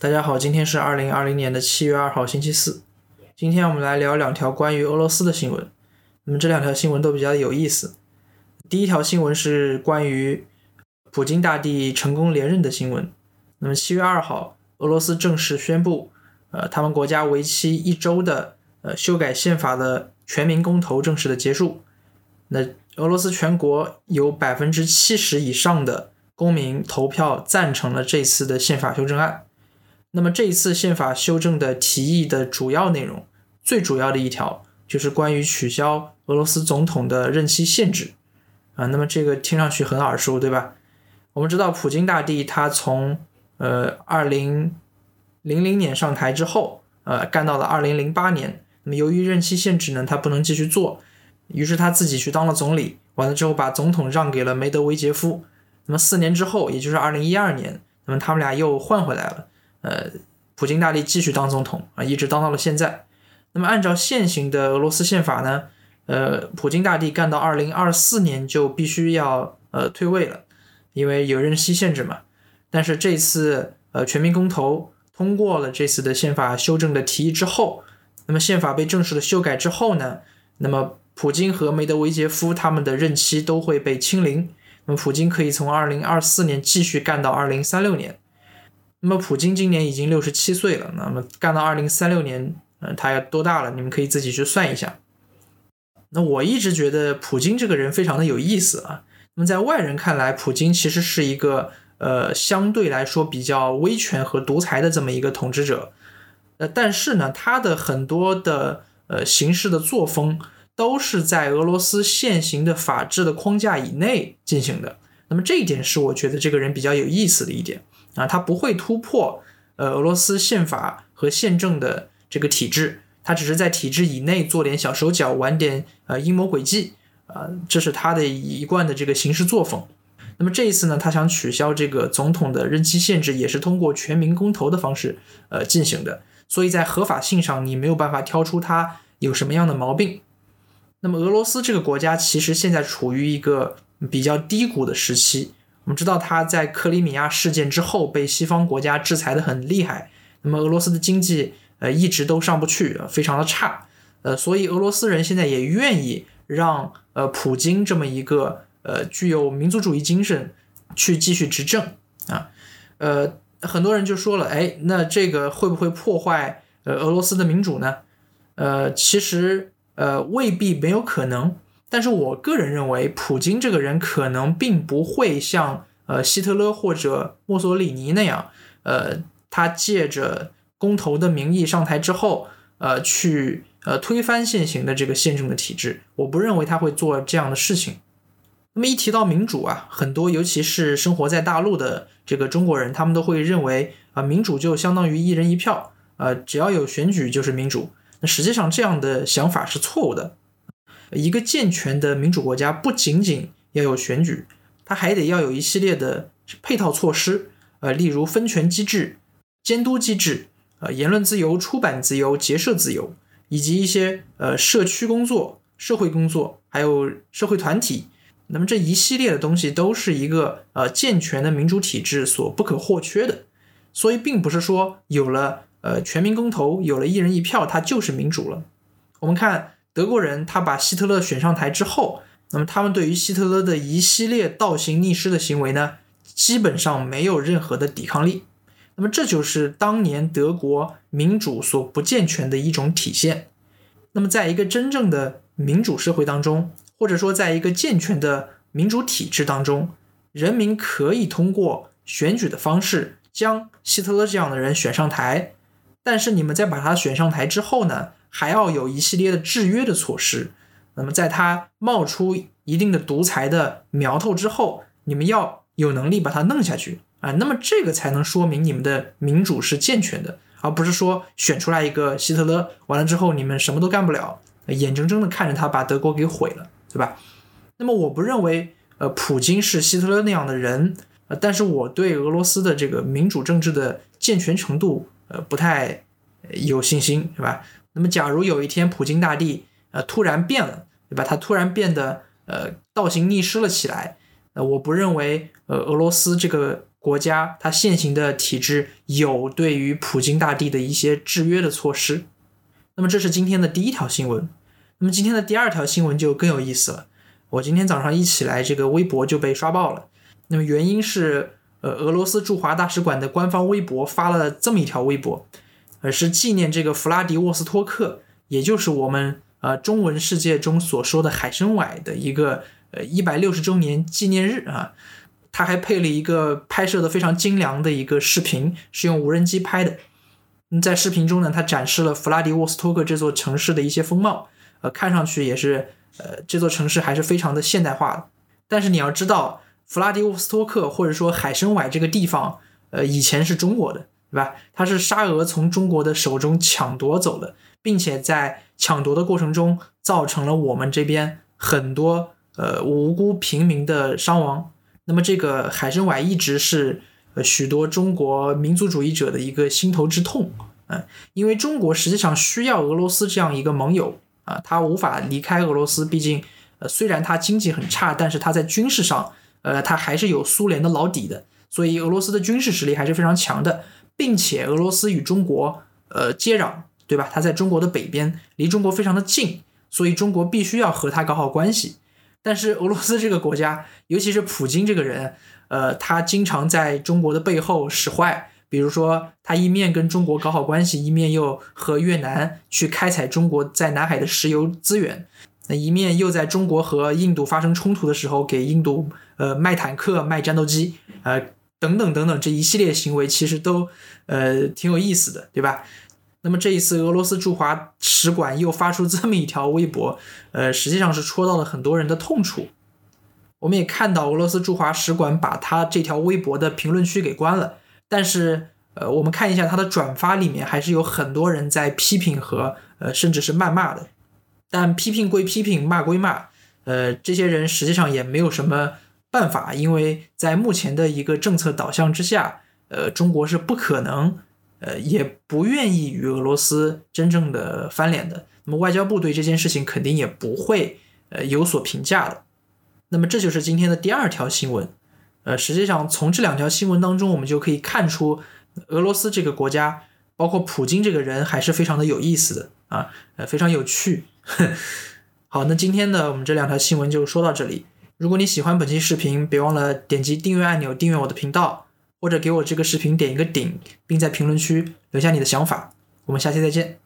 大家好，今天是二零二零年的七月二号，星期四。今天我们来聊两条关于俄罗斯的新闻。那么这两条新闻都比较有意思。第一条新闻是关于普京大帝成功连任的新闻。那么七月二号，俄罗斯正式宣布，呃，他们国家为期一周的呃修改宪法的全民公投正式的结束。那俄罗斯全国有百分之七十以上的公民投票赞成了这次的宪法修正案。那么这一次宪法修正的提议的主要内容，最主要的一条就是关于取消俄罗斯总统的任期限制啊。那么这个听上去很耳熟，对吧？我们知道普京大帝他从呃二零零零年上台之后，呃干到了二零零八年。那么由于任期限制呢，他不能继续做，于是他自己去当了总理。完了之后把总统让给了梅德韦杰夫。那么四年之后，也就是二零一二年，那么他们俩又换回来了。呃，普京大帝继续当总统啊，一直当到了现在。那么按照现行的俄罗斯宪法呢，呃，普京大帝干到二零二四年就必须要呃退位了，因为有任期限制嘛。但是这次呃全民公投通过了这次的宪法修正的提议之后，那么宪法被正式的修改之后呢，那么普京和梅德韦杰夫他们的任期都会被清零。那么普京可以从二零二四年继续干到二零三六年。那么普京今年已经六十七岁了，那么干到二零三六年，嗯，他要多大了？你们可以自己去算一下。那我一直觉得普京这个人非常的有意思啊。那么在外人看来，普京其实是一个呃相对来说比较威权和独裁的这么一个统治者。呃，但是呢，他的很多的呃行事的作风都是在俄罗斯现行的法治的框架以内进行的。那么这一点是我觉得这个人比较有意思的一点。啊，他不会突破呃俄罗斯宪法和宪政的这个体制，他只是在体制以内做点小手脚，玩点呃阴谋诡计啊，这是他的一贯的这个行事作风。那么这一次呢，他想取消这个总统的任期限制，也是通过全民公投的方式呃进行的，所以在合法性上你没有办法挑出他有什么样的毛病。那么俄罗斯这个国家其实现在处于一个比较低谷的时期。我们知道他在克里米亚事件之后被西方国家制裁的很厉害，那么俄罗斯的经济呃一直都上不去，非常的差，呃，所以俄罗斯人现在也愿意让呃普京这么一个呃具有民族主义精神去继续执政啊，呃，很多人就说了，哎，那这个会不会破坏呃俄罗斯的民主呢？呃，其实呃未必没有可能。但是我个人认为，普京这个人可能并不会像呃希特勒或者墨索里尼那样，呃，他借着公投的名义上台之后，呃，去呃推翻现行的这个宪政的体制。我不认为他会做这样的事情。那么一提到民主啊，很多尤其是生活在大陆的这个中国人，他们都会认为啊，民主就相当于一人一票，呃，只要有选举就是民主。那实际上这样的想法是错误的。一个健全的民主国家不仅仅要有选举，它还得要有一系列的配套措施，呃，例如分权机制、监督机制，呃，言论自由、出版自由、结社自由，以及一些呃社区工作、社会工作，还有社会团体。那么这一系列的东西都是一个呃健全的民主体制所不可或缺的。所以，并不是说有了呃全民公投，有了一人一票，它就是民主了。我们看。德国人他把希特勒选上台之后，那么他们对于希特勒的一系列倒行逆施的行为呢，基本上没有任何的抵抗力。那么这就是当年德国民主所不健全的一种体现。那么在一个真正的民主社会当中，或者说在一个健全的民主体制当中，人民可以通过选举的方式将希特勒这样的人选上台。但是你们在把他选上台之后呢？还要有一系列的制约的措施。那么，在他冒出一定的独裁的苗头之后，你们要有能力把它弄下去啊。那么，这个才能说明你们的民主是健全的，而不是说选出来一个希特勒，完了之后你们什么都干不了，眼睁睁的看着他把德国给毁了，对吧？那么，我不认为呃，普京是希特勒那样的人，呃，但是我对俄罗斯的这个民主政治的健全程度，呃，不太有信心，是吧？那么，假如有一天普京大帝呃突然变了，对吧？他突然变得呃倒行逆施了起来，呃，我不认为呃俄罗斯这个国家它现行的体制有对于普京大帝的一些制约的措施。那么这是今天的第一条新闻。那么今天的第二条新闻就更有意思了。我今天早上一起来，这个微博就被刷爆了。那么原因是，呃，俄罗斯驻华大使馆的官方微博发了这么一条微博，而，是纪念这个弗拉迪沃斯托克，也就是我们呃中文世界中所说的海参崴的一个呃一百六十周年纪念日啊。他还配了一个拍摄的非常精良的一个视频，是用无人机拍的。在视频中呢，他展示了弗拉迪沃斯托克这座城市的一些风貌。呃，看上去也是，呃，这座城市还是非常的现代化的。但是你要知道，弗拉迪沃斯托克或者说海参崴这个地方，呃，以前是中国的，对吧？它是沙俄从中国的手中抢夺走的，并且在抢夺的过程中，造成了我们这边很多呃无辜平民的伤亡。那么这个海参崴一直是呃许多中国民族主义者的一个心头之痛，嗯，因为中国实际上需要俄罗斯这样一个盟友。啊，他无法离开俄罗斯，毕竟，呃，虽然他经济很差，但是他在军事上，呃，他还是有苏联的老底的，所以俄罗斯的军事实力还是非常强的，并且俄罗斯与中国，呃，接壤，对吧？他在中国的北边，离中国非常的近，所以中国必须要和他搞好关系。但是俄罗斯这个国家，尤其是普京这个人，呃，他经常在中国的背后使坏。比如说，他一面跟中国搞好关系，一面又和越南去开采中国在南海的石油资源，那一面又在中国和印度发生冲突的时候给印度呃卖坦克、卖战斗机，呃等等等等这一系列行为，其实都呃挺有意思的，对吧？那么这一次俄罗斯驻华使馆又发出 这么一条微博，呃，实际上是戳到了很多人的痛处。我们也看到俄罗斯驻华使馆把他这条微博的评论区给关了。但是，呃，我们看一下他的转发里面，还是有很多人在批评和呃，甚至是谩骂的。但批评归批评，骂归骂，呃，这些人实际上也没有什么办法，因为在目前的一个政策导向之下，呃，中国是不可能，呃，也不愿意与俄罗斯真正的翻脸的。那么外交部对这件事情肯定也不会呃有所评价的。那么这就是今天的第二条新闻。呃，实际上从这两条新闻当中，我们就可以看出，俄罗斯这个国家，包括普京这个人，还是非常的有意思的啊，呃，非常有趣。好，那今天呢，我们这两条新闻就说到这里。如果你喜欢本期视频，别忘了点击订阅按钮，订阅我的频道，或者给我这个视频点一个顶，并在评论区留下你的想法。我们下期再见。